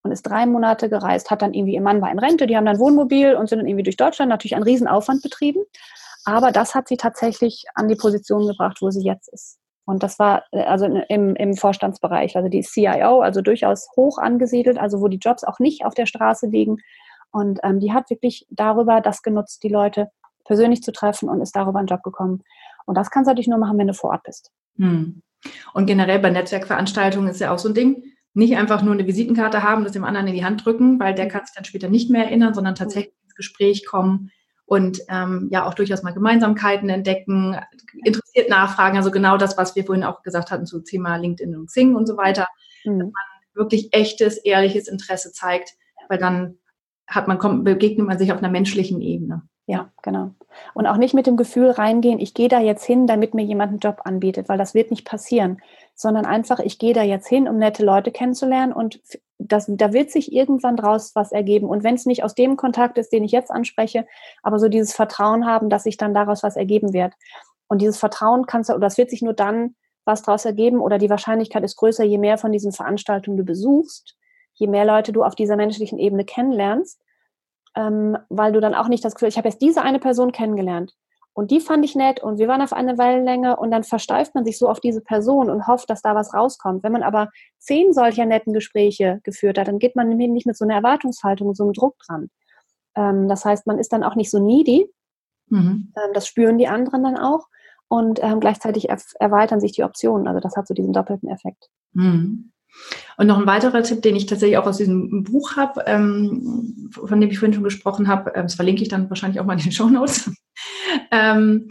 und ist drei Monate gereist, hat dann irgendwie, ihr Mann war in Rente, die haben dann Wohnmobil und sind dann irgendwie durch Deutschland, natürlich einen Riesenaufwand betrieben. Aber das hat sie tatsächlich an die Position gebracht, wo sie jetzt ist. Und das war äh, also im, im Vorstandsbereich, also die CIO, also durchaus hoch angesiedelt, also wo die Jobs auch nicht auf der Straße liegen. Und ähm, die hat wirklich darüber das genutzt, die Leute persönlich zu treffen und ist darüber einen Job gekommen. Und das kannst du natürlich nur machen, wenn du vor Ort bist. Hm. Und generell bei Netzwerkveranstaltungen ist ja auch so ein Ding, nicht einfach nur eine Visitenkarte haben, das dem anderen in die Hand drücken, weil der hm. kann sich dann später nicht mehr erinnern, sondern tatsächlich ins Gespräch kommen, und ähm, ja auch durchaus mal Gemeinsamkeiten entdecken, interessiert nachfragen, also genau das, was wir vorhin auch gesagt hatten zu Thema LinkedIn und Xing und so weiter, mhm. dass man wirklich echtes, ehrliches Interesse zeigt, weil dann hat man kommt, begegnet man sich auf einer menschlichen Ebene. Ja, genau. Und auch nicht mit dem Gefühl reingehen, ich gehe da jetzt hin, damit mir jemand einen Job anbietet, weil das wird nicht passieren, sondern einfach, ich gehe da jetzt hin, um nette Leute kennenzulernen und das, da wird sich irgendwann draus was ergeben. Und wenn es nicht aus dem Kontakt ist, den ich jetzt anspreche, aber so dieses Vertrauen haben, dass sich dann daraus was ergeben wird. Und dieses Vertrauen kannst du, oder das wird sich nur dann was daraus ergeben, oder die Wahrscheinlichkeit ist größer, je mehr von diesen Veranstaltungen du besuchst, je mehr Leute du auf dieser menschlichen Ebene kennenlernst, ähm, weil du dann auch nicht das Gefühl, ich habe jetzt diese eine Person kennengelernt und die fand ich nett und wir waren auf eine Wellenlänge und dann versteift man sich so auf diese Person und hofft, dass da was rauskommt. Wenn man aber zehn solcher netten Gespräche geführt hat, dann geht man nicht mit so einer Erwartungshaltung, so einem Druck dran. Ähm, das heißt, man ist dann auch nicht so needy. Mhm. Ähm, das spüren die anderen dann auch. Und ähm, gleichzeitig erweitern sich die Optionen. Also das hat so diesen doppelten Effekt. Mhm. Und noch ein weiterer Tipp, den ich tatsächlich auch aus diesem Buch habe, ähm, von dem ich vorhin schon gesprochen habe, ähm, das verlinke ich dann wahrscheinlich auch mal in den Show Notes, ähm,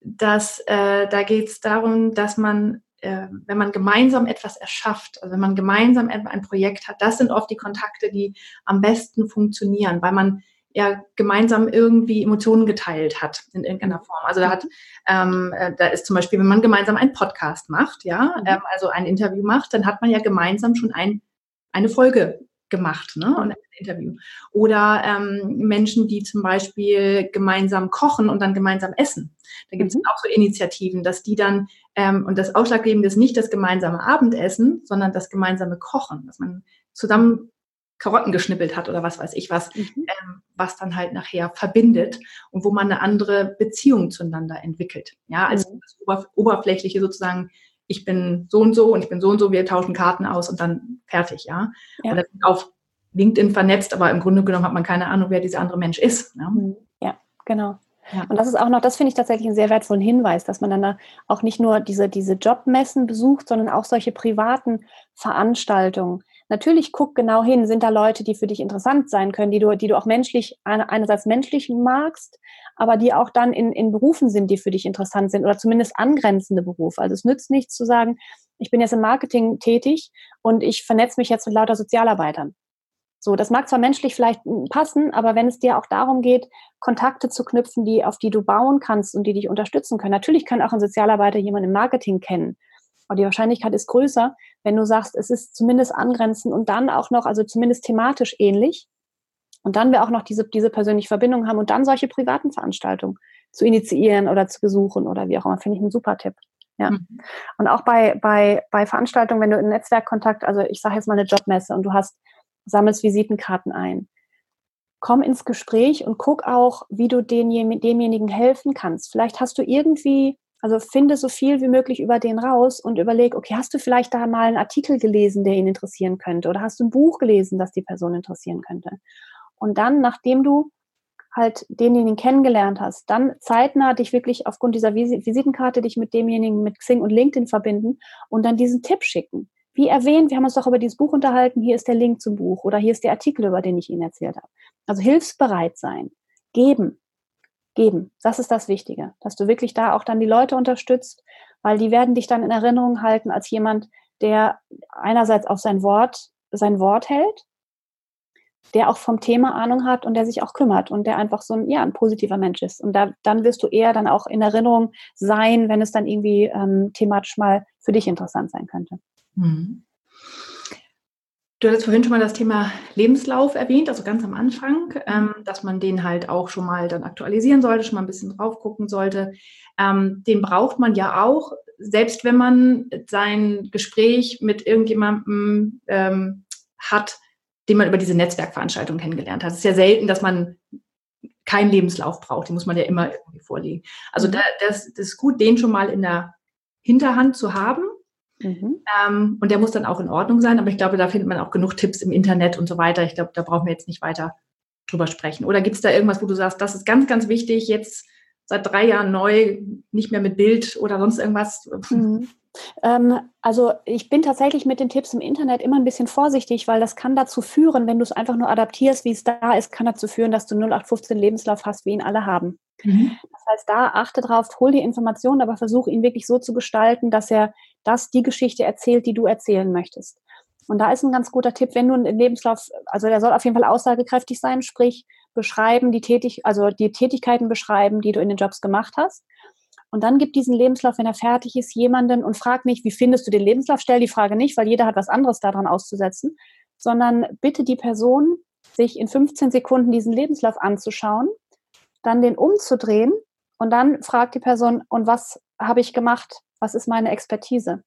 dass äh, da geht es darum, dass man, äh, wenn man gemeinsam etwas erschafft, also wenn man gemeinsam ein Projekt hat, das sind oft die Kontakte, die am besten funktionieren, weil man ja gemeinsam irgendwie Emotionen geteilt hat in irgendeiner Form. Also da hat, ähm, äh, da ist zum Beispiel, wenn man gemeinsam einen Podcast macht, ja, mhm. ähm, also ein Interview macht, dann hat man ja gemeinsam schon ein, eine Folge gemacht, ne, und ein Interview. Oder ähm, Menschen, die zum Beispiel gemeinsam kochen und dann gemeinsam essen. Da gibt es mhm. auch so Initiativen, dass die dann, ähm, und das Ausschlaggebende ist nicht das gemeinsame Abendessen, sondern das gemeinsame Kochen, dass man zusammen Karotten geschnippelt hat oder was weiß ich was, mhm. ähm, was dann halt nachher verbindet und wo man eine andere Beziehung zueinander entwickelt. Ja, als mhm. das Oberflächliche sozusagen, ich bin so und so und ich bin so und so, wir tauschen Karten aus und dann fertig, ja. ja. Oder auf LinkedIn vernetzt, aber im Grunde genommen hat man keine Ahnung, wer dieser andere Mensch ist. Ja, mhm. ja genau. Ja. Und das ist auch noch, das finde ich tatsächlich einen sehr wertvollen Hinweis, dass man dann da auch nicht nur diese, diese Jobmessen besucht, sondern auch solche privaten Veranstaltungen Natürlich guck genau hin, sind da Leute, die für dich interessant sein können, die du, die du auch menschlich, einerseits menschlich magst, aber die auch dann in, in Berufen sind, die für dich interessant sind oder zumindest angrenzende Berufe. Also es nützt nichts zu sagen, ich bin jetzt im Marketing tätig und ich vernetze mich jetzt mit lauter Sozialarbeitern. So, das mag zwar menschlich vielleicht passen, aber wenn es dir auch darum geht, Kontakte zu knüpfen, die, auf die du bauen kannst und die dich unterstützen können. Natürlich kann auch ein Sozialarbeiter jemanden im Marketing kennen aber die Wahrscheinlichkeit ist größer, wenn du sagst, es ist zumindest angrenzend und dann auch noch, also zumindest thematisch ähnlich. Und dann wir auch noch diese, diese persönliche Verbindung haben und dann solche privaten Veranstaltungen zu initiieren oder zu besuchen oder wie auch immer, finde ich einen super Tipp. Ja. Mhm. Und auch bei, bei, bei Veranstaltungen, wenn du in Netzwerkkontakt, also ich sage jetzt mal eine Jobmesse und du hast, sammelst Visitenkarten ein, komm ins Gespräch und guck auch, wie du den, demjenigen helfen kannst. Vielleicht hast du irgendwie also finde so viel wie möglich über den raus und überleg, okay, hast du vielleicht da mal einen Artikel gelesen, der ihn interessieren könnte? Oder hast du ein Buch gelesen, das die Person interessieren könnte? Und dann, nachdem du halt denjenigen kennengelernt hast, dann zeitnah dich wirklich aufgrund dieser Visitenkarte dich mit demjenigen mit Xing und LinkedIn verbinden und dann diesen Tipp schicken. Wie erwähnt, wir haben uns doch über dieses Buch unterhalten, hier ist der Link zum Buch oder hier ist der Artikel, über den ich Ihnen erzählt habe. Also hilfsbereit sein, geben, geben. Das ist das Wichtige, dass du wirklich da auch dann die Leute unterstützt, weil die werden dich dann in Erinnerung halten als jemand, der einerseits auf sein Wort, sein Wort hält, der auch vom Thema Ahnung hat und der sich auch kümmert und der einfach so ein, ja, ein positiver Mensch ist. Und da, dann wirst du eher dann auch in Erinnerung sein, wenn es dann irgendwie ähm, thematisch mal für dich interessant sein könnte. Mhm. Du hattest vorhin schon mal das Thema Lebenslauf erwähnt, also ganz am Anfang, ähm, dass man den halt auch schon mal dann aktualisieren sollte, schon mal ein bisschen drauf gucken sollte. Ähm, den braucht man ja auch, selbst wenn man sein Gespräch mit irgendjemandem ähm, hat, den man über diese Netzwerkveranstaltung kennengelernt hat. Es ist ja selten, dass man keinen Lebenslauf braucht, den muss man ja immer irgendwie vorlegen. Also mhm. da, das, das ist gut, den schon mal in der Hinterhand zu haben Mhm. Ähm, und der muss dann auch in Ordnung sein, aber ich glaube, da findet man auch genug Tipps im Internet und so weiter. Ich glaube, da brauchen wir jetzt nicht weiter drüber sprechen. Oder gibt es da irgendwas, wo du sagst, das ist ganz, ganz wichtig, jetzt seit drei Jahren neu, nicht mehr mit Bild oder sonst irgendwas? Mhm. Ähm, also ich bin tatsächlich mit den Tipps im Internet immer ein bisschen vorsichtig, weil das kann dazu führen, wenn du es einfach nur adaptierst, wie es da ist, kann dazu führen, dass du 0815 Lebenslauf hast, wie ihn alle haben. Mhm. Das heißt, da achte drauf, hol die Informationen, aber versuche ihn wirklich so zu gestalten, dass er das die Geschichte erzählt, die du erzählen möchtest. Und da ist ein ganz guter Tipp, wenn du einen Lebenslauf, also der soll auf jeden Fall aussagekräftig sein, sprich beschreiben, die tätig, also die Tätigkeiten beschreiben, die du in den Jobs gemacht hast. Und dann gib diesen Lebenslauf, wenn er fertig ist, jemanden und frag nicht, wie findest du den Lebenslauf? Stell die Frage nicht, weil jeder hat was anderes daran auszusetzen, sondern bitte die Person, sich in 15 Sekunden diesen Lebenslauf anzuschauen, dann den umzudrehen und dann fragt die Person, und was habe ich gemacht? Was ist meine Expertise?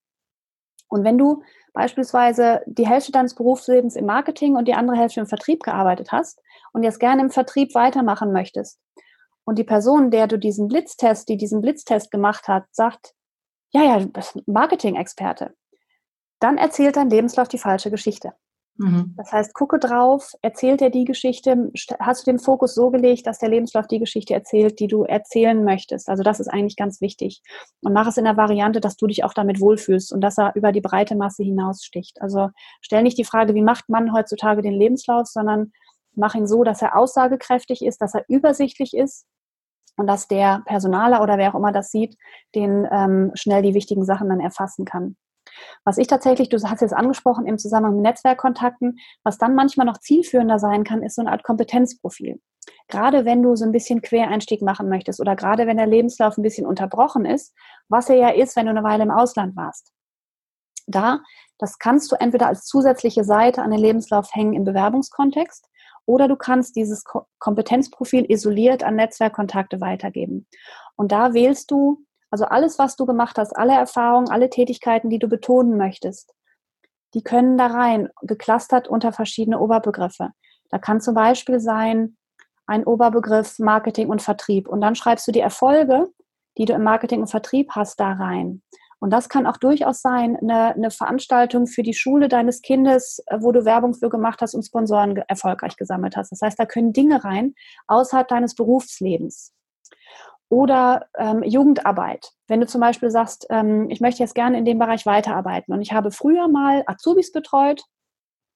Und wenn du beispielsweise die Hälfte deines Berufslebens im Marketing und die andere Hälfte im Vertrieb gearbeitet hast und jetzt gerne im Vertrieb weitermachen möchtest und die Person, der du diesen Blitztest, die diesen Blitztest gemacht hat, sagt, ja, ja, das ist Marketing-Experte, dann erzählt dein Lebenslauf die falsche Geschichte. Mhm. Das heißt, gucke drauf, erzählt er die Geschichte, hast du den Fokus so gelegt, dass der Lebenslauf die Geschichte erzählt, die du erzählen möchtest. Also das ist eigentlich ganz wichtig. Und mach es in der Variante, dass du dich auch damit wohlfühlst und dass er über die breite Masse hinaussticht. Also stell nicht die Frage, wie macht man heutzutage den Lebenslauf, sondern mach ihn so, dass er aussagekräftig ist, dass er übersichtlich ist und dass der Personaler oder wer auch immer das sieht, den ähm, schnell die wichtigen Sachen dann erfassen kann. Was ich tatsächlich, du hast jetzt angesprochen im Zusammenhang mit Netzwerkkontakten, was dann manchmal noch zielführender sein kann, ist so eine Art Kompetenzprofil. Gerade wenn du so ein bisschen Quereinstieg machen möchtest oder gerade wenn der Lebenslauf ein bisschen unterbrochen ist, was er ja ist, wenn du eine Weile im Ausland warst. Da, das kannst du entweder als zusätzliche Seite an den Lebenslauf hängen im Bewerbungskontext oder du kannst dieses Kompetenzprofil isoliert an Netzwerkkontakte weitergeben. Und da wählst du also alles, was du gemacht hast, alle Erfahrungen, alle Tätigkeiten, die du betonen möchtest, die können da rein, geclustert unter verschiedene Oberbegriffe. Da kann zum Beispiel sein ein Oberbegriff Marketing und Vertrieb. Und dann schreibst du die Erfolge, die du im Marketing und Vertrieb hast, da rein. Und das kann auch durchaus sein, eine, eine, Veranstaltung für die Schule deines Kindes, wo du Werbung für gemacht hast und Sponsoren erfolgreich gesammelt hast. Das heißt, da können Dinge rein außerhalb deines Berufslebens. Oder ähm, Jugendarbeit. Wenn du zum Beispiel sagst, ähm, ich möchte jetzt gerne in dem Bereich weiterarbeiten und ich habe früher mal Azubis betreut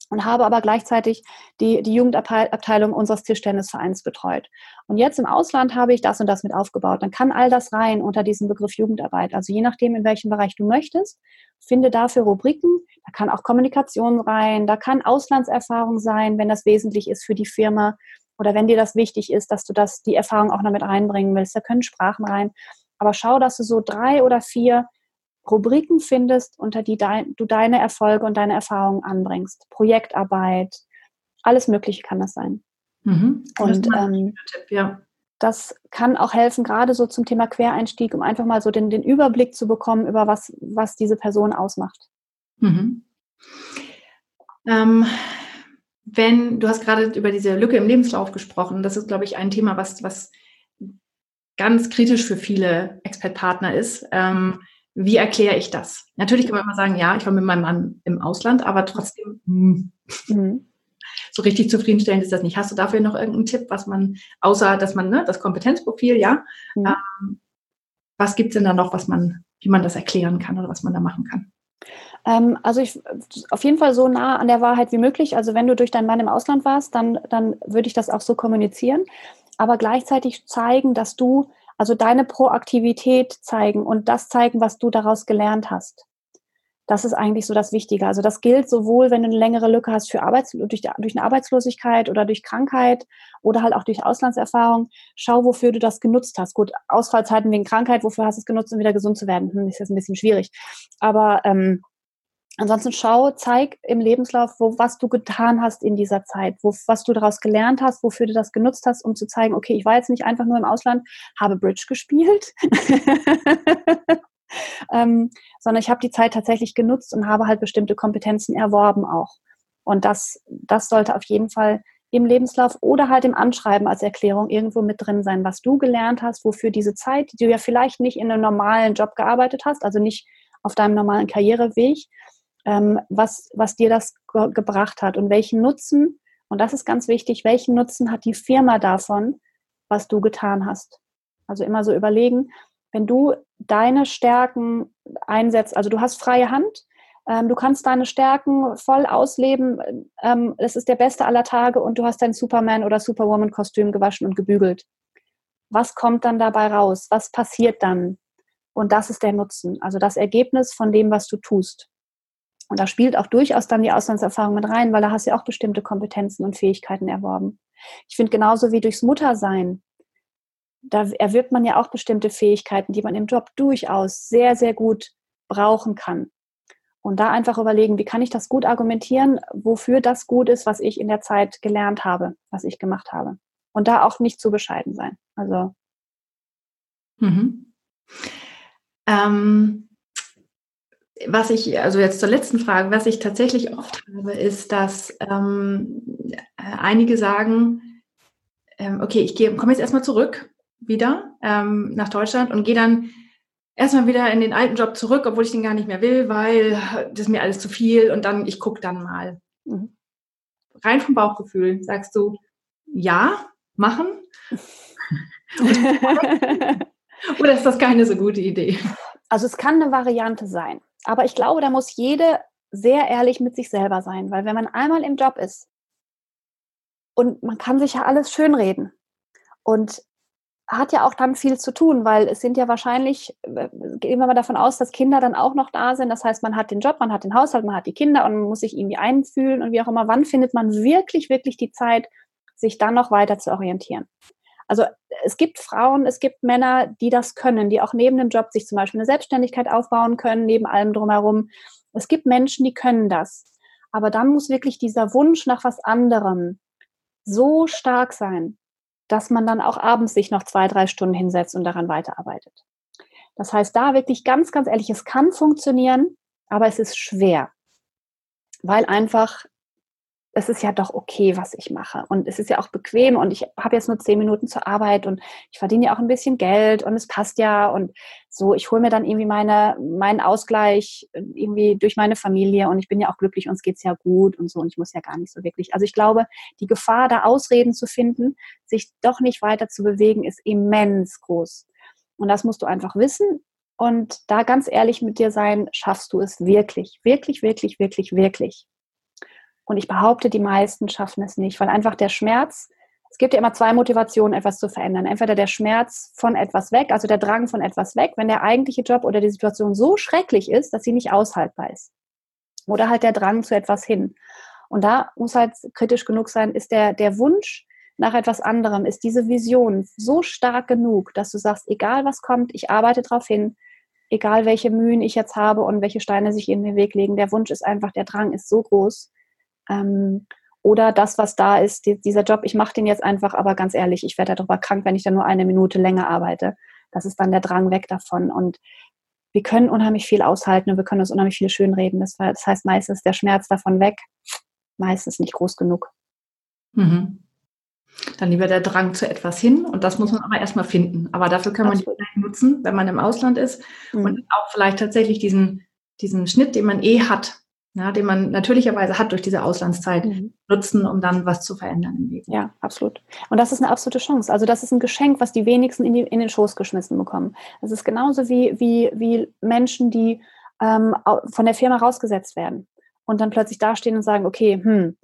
und habe aber gleichzeitig die, die Jugendabteilung unseres Tischtennisvereins betreut. Und jetzt im Ausland habe ich das und das mit aufgebaut. Dann kann all das rein unter diesen Begriff Jugendarbeit. Also je nachdem, in welchem Bereich du möchtest, finde dafür Rubriken. Da kann auch Kommunikation rein, da kann Auslandserfahrung sein, wenn das wesentlich ist für die Firma oder wenn dir das wichtig ist, dass du das, die Erfahrung auch noch mit reinbringen willst, da können Sprachen rein. Aber schau, dass du so drei oder vier Rubriken findest, unter die dein, du deine Erfolge und deine Erfahrungen anbringst. Projektarbeit, alles Mögliche kann das sein. Mhm. Und ähm, Tipp, ja. das kann auch helfen, gerade so zum Thema Quereinstieg, um einfach mal so den, den Überblick zu bekommen, über was, was diese Person ausmacht. Mhm. Ähm, wenn, du hast gerade über diese Lücke im Lebenslauf gesprochen, das ist, glaube ich, ein Thema, was, was ganz kritisch für viele Expertpartner ist. Ähm, wie erkläre ich das? Natürlich kann man immer sagen, ja, ich war mit meinem Mann im Ausland, aber trotzdem hm, mhm. so richtig zufriedenstellend ist das nicht. Hast du dafür noch irgendeinen Tipp, was man, außer dass man, ne, das Kompetenzprofil, ja, mhm. ähm, was gibt es denn da noch, was man, wie man das erklären kann oder was man da machen kann? Ähm, also ich, auf jeden Fall so nah an der Wahrheit wie möglich. Also wenn du durch deinen Mann im Ausland warst, dann, dann würde ich das auch so kommunizieren. Aber gleichzeitig zeigen, dass du, also deine Proaktivität zeigen und das zeigen, was du daraus gelernt hast. Das ist eigentlich so das Wichtige. Also das gilt sowohl, wenn du eine längere Lücke hast für Arbeits durch, durch eine Arbeitslosigkeit oder durch Krankheit oder halt auch durch Auslandserfahrung. Schau, wofür du das genutzt hast. Gut, Ausfallzeiten wegen Krankheit, wofür hast du es genutzt, um wieder gesund zu werden? Hm, ist jetzt ein bisschen schwierig. Aber ähm, Ansonsten schau, zeig im Lebenslauf, wo, was du getan hast in dieser Zeit, wo, was du daraus gelernt hast, wofür du das genutzt hast, um zu zeigen, okay, ich war jetzt nicht einfach nur im Ausland, habe Bridge gespielt, ähm, sondern ich habe die Zeit tatsächlich genutzt und habe halt bestimmte Kompetenzen erworben auch. Und das, das sollte auf jeden Fall im Lebenslauf oder halt im Anschreiben als Erklärung irgendwo mit drin sein, was du gelernt hast, wofür diese Zeit, die du ja vielleicht nicht in einem normalen Job gearbeitet hast, also nicht auf deinem normalen Karriereweg, ähm, was, was dir das ge gebracht hat und welchen Nutzen, und das ist ganz wichtig, welchen Nutzen hat die Firma davon, was du getan hast. Also immer so überlegen, wenn du deine Stärken einsetzt, also du hast freie Hand, ähm, du kannst deine Stärken voll ausleben, ähm, es ist der beste aller Tage und du hast dein Superman- oder Superwoman-Kostüm gewaschen und gebügelt. Was kommt dann dabei raus? Was passiert dann? Und das ist der Nutzen, also das Ergebnis von dem, was du tust. Und da spielt auch durchaus dann die Auslandserfahrung mit rein, weil da hast du ja auch bestimmte Kompetenzen und Fähigkeiten erworben. Ich finde genauso wie durchs Muttersein, da erwirbt man ja auch bestimmte Fähigkeiten, die man im Job durchaus sehr, sehr gut brauchen kann. Und da einfach überlegen, wie kann ich das gut argumentieren, wofür das gut ist, was ich in der Zeit gelernt habe, was ich gemacht habe. Und da auch nicht zu bescheiden sein. Also. Mhm. Ähm, was ich, also jetzt zur letzten Frage, was ich tatsächlich oft habe, ist, dass ähm, einige sagen, ähm, okay, ich komme jetzt erstmal zurück wieder ähm, nach Deutschland und gehe dann erstmal wieder in den alten Job zurück, obwohl ich den gar nicht mehr will, weil das ist mir alles zu viel und dann, ich gucke dann mal. Mhm. Rein vom Bauchgefühl sagst du, ja, machen? Oder ist das keine so gute Idee? Also es kann eine Variante sein. Aber ich glaube, da muss jede sehr ehrlich mit sich selber sein, weil wenn man einmal im Job ist und man kann sich ja alles schönreden und hat ja auch dann viel zu tun, weil es sind ja wahrscheinlich, äh, gehen wir mal davon aus, dass Kinder dann auch noch da sind. Das heißt, man hat den Job, man hat den Haushalt, man hat die Kinder und man muss sich irgendwie einfühlen und wie auch immer. Wann findet man wirklich, wirklich die Zeit, sich dann noch weiter zu orientieren? Also es gibt Frauen, es gibt Männer, die das können, die auch neben dem Job sich zum Beispiel eine Selbstständigkeit aufbauen können, neben allem drumherum. Es gibt Menschen, die können das. Aber dann muss wirklich dieser Wunsch nach was anderem so stark sein, dass man dann auch abends sich noch zwei, drei Stunden hinsetzt und daran weiterarbeitet. Das heißt, da wirklich ganz, ganz ehrlich, es kann funktionieren, aber es ist schwer, weil einfach es ist ja doch okay, was ich mache. Und es ist ja auch bequem und ich habe jetzt nur zehn Minuten zur Arbeit und ich verdiene ja auch ein bisschen Geld und es passt ja und so, ich hole mir dann irgendwie meine, meinen Ausgleich äh, irgendwie durch meine Familie und ich bin ja auch glücklich, uns geht's ja gut und so und ich muss ja gar nicht so wirklich. Also ich glaube, die Gefahr, da Ausreden zu finden, sich doch nicht weiter zu bewegen, ist immens groß. Und das musst du einfach wissen und da ganz ehrlich mit dir sein, schaffst du es wirklich, wirklich, wirklich, wirklich, wirklich. Und ich behaupte, die meisten schaffen es nicht, weil einfach der Schmerz, es gibt ja immer zwei Motivationen, etwas zu verändern. Entweder der Schmerz von etwas weg, also der Drang von etwas weg, wenn der eigentliche Job oder die Situation so schrecklich ist, dass sie nicht aushaltbar ist. Oder halt der Drang zu etwas hin. Und da muss halt kritisch genug sein, ist der, der Wunsch nach etwas anderem, ist diese Vision so stark genug, dass du sagst, egal was kommt, ich arbeite darauf hin, egal welche Mühen ich jetzt habe und welche Steine sich in den Weg legen, der Wunsch ist einfach, der Drang ist so groß, ähm, oder das, was da ist, die, dieser Job, ich mache den jetzt einfach, aber ganz ehrlich, ich werde darüber krank, wenn ich dann nur eine Minute länger arbeite. Das ist dann der Drang weg davon. Und wir können unheimlich viel aushalten und wir können uns unheimlich viel schönreden. Das, das heißt, meistens der Schmerz davon weg, meistens nicht groß genug. Mhm. Dann lieber der Drang zu etwas hin und das muss man aber erstmal finden. Aber dafür kann man die Zeit nutzen, wenn man im Ausland ist mhm. und auch vielleicht tatsächlich diesen, diesen Schnitt, den man eh hat, ja, den man natürlicherweise hat durch diese Auslandszeit, mhm. nutzen, um dann was zu verändern im Leben. Ja, absolut. Und das ist eine absolute Chance. Also das ist ein Geschenk, was die wenigsten in, die, in den Schoß geschmissen bekommen. Das ist genauso wie, wie, wie Menschen, die ähm, von der Firma rausgesetzt werden und dann plötzlich dastehen und sagen, okay, hm,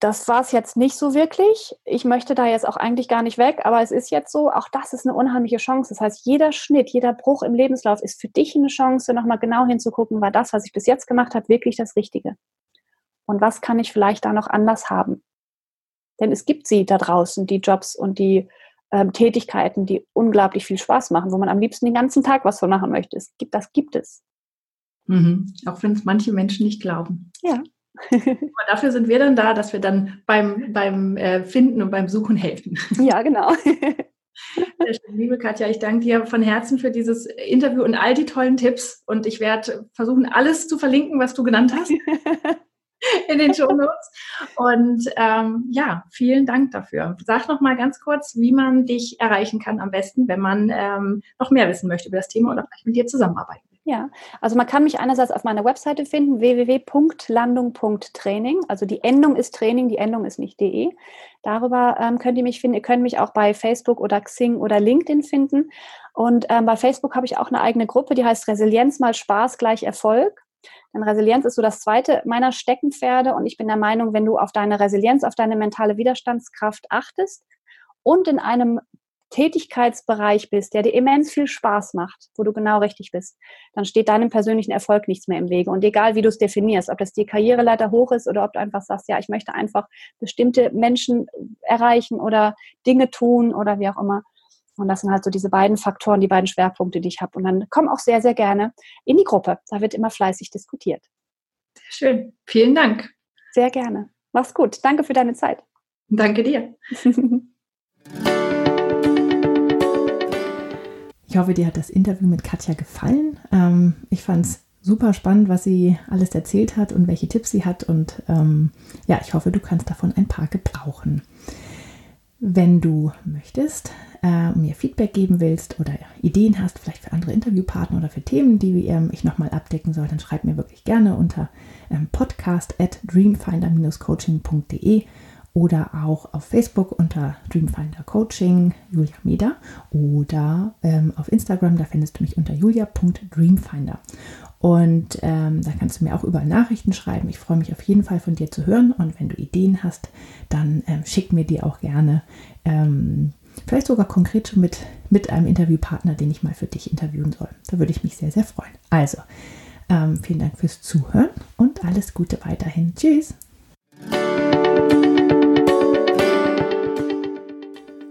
das war es jetzt nicht so wirklich. Ich möchte da jetzt auch eigentlich gar nicht weg, aber es ist jetzt so, auch das ist eine unheimliche Chance. Das heißt, jeder Schnitt, jeder Bruch im Lebenslauf ist für dich eine Chance, nochmal genau hinzugucken, war das, was ich bis jetzt gemacht habe, wirklich das Richtige? Und was kann ich vielleicht da noch anders haben? Denn es gibt sie da draußen, die Jobs und die ähm, Tätigkeiten, die unglaublich viel Spaß machen, wo man am liebsten den ganzen Tag was von machen möchte. Es gibt, das gibt es. Mhm. Auch wenn es manche Menschen nicht glauben. Ja. Aber dafür sind wir dann da, dass wir dann beim, beim äh, Finden und beim Suchen helfen. Ja, genau. Liebe Katja, ich danke dir von Herzen für dieses Interview und all die tollen Tipps. Und ich werde versuchen, alles zu verlinken, was du genannt hast in den Show Notes. Und ähm, ja, vielen Dank dafür. Sag noch mal ganz kurz, wie man dich erreichen kann am besten, wenn man ähm, noch mehr wissen möchte über das Thema oder vielleicht mit dir zusammenarbeiten. Ja, also man kann mich einerseits auf meiner Webseite finden, www.landung.training. Also die Endung ist Training, die Endung ist nicht de. Darüber ähm, könnt ihr mich finden. Ihr könnt mich auch bei Facebook oder Xing oder LinkedIn finden. Und ähm, bei Facebook habe ich auch eine eigene Gruppe, die heißt Resilienz mal Spaß gleich Erfolg. Denn Resilienz ist so das zweite meiner Steckenpferde. Und ich bin der Meinung, wenn du auf deine Resilienz, auf deine mentale Widerstandskraft achtest und in einem Tätigkeitsbereich bist, der dir immens viel Spaß macht, wo du genau richtig bist, dann steht deinem persönlichen Erfolg nichts mehr im Wege. Und egal, wie du es definierst, ob das die Karriereleiter hoch ist oder ob du einfach sagst, ja, ich möchte einfach bestimmte Menschen erreichen oder Dinge tun oder wie auch immer, Und das sind halt so diese beiden Faktoren, die beiden Schwerpunkte, die ich habe. Und dann komm auch sehr, sehr gerne in die Gruppe. Da wird immer fleißig diskutiert. Sehr schön. Vielen Dank. Sehr gerne. Mach's gut. Danke für deine Zeit. Danke dir. Ich hoffe, dir hat das Interview mit Katja gefallen. Ähm, ich fand es super spannend, was sie alles erzählt hat und welche Tipps sie hat. Und ähm, ja, ich hoffe, du kannst davon ein paar gebrauchen. Wenn du möchtest, äh, mir Feedback geben willst oder Ideen hast, vielleicht für andere Interviewpartner oder für Themen, die ähm, ich nochmal abdecken soll, dann schreib mir wirklich gerne unter ähm, podcast at dreamfinder-coaching.de oder auch auf Facebook unter Dreamfinder Coaching Julia Meder oder ähm, auf Instagram, da findest du mich unter julia.dreamfinder. Und ähm, da kannst du mir auch überall Nachrichten schreiben. Ich freue mich auf jeden Fall von dir zu hören. Und wenn du Ideen hast, dann ähm, schick mir die auch gerne. Ähm, vielleicht sogar konkret schon mit, mit einem Interviewpartner, den ich mal für dich interviewen soll. Da würde ich mich sehr, sehr freuen. Also, ähm, vielen Dank fürs Zuhören und alles Gute weiterhin. Tschüss.